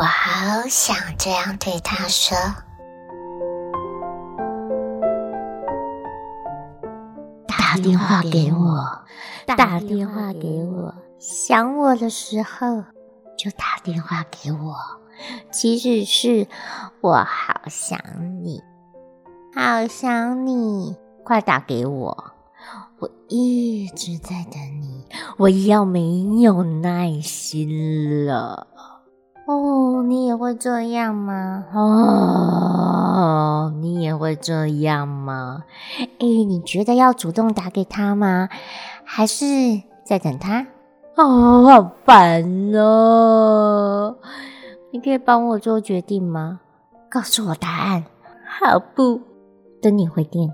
我好想这样对他说。打电话给我，打电话给我，想我的时候就打电话给我。即使是我好想你，好想你，快打给我！我一直在等你，我要没有耐心了。哦，你也会这样吗？哦，你也会这样吗？哎，你觉得要主动打给他吗？还是在等他？哦，好烦哦！你可以帮我做决定吗？告诉我答案。好不，等你回电。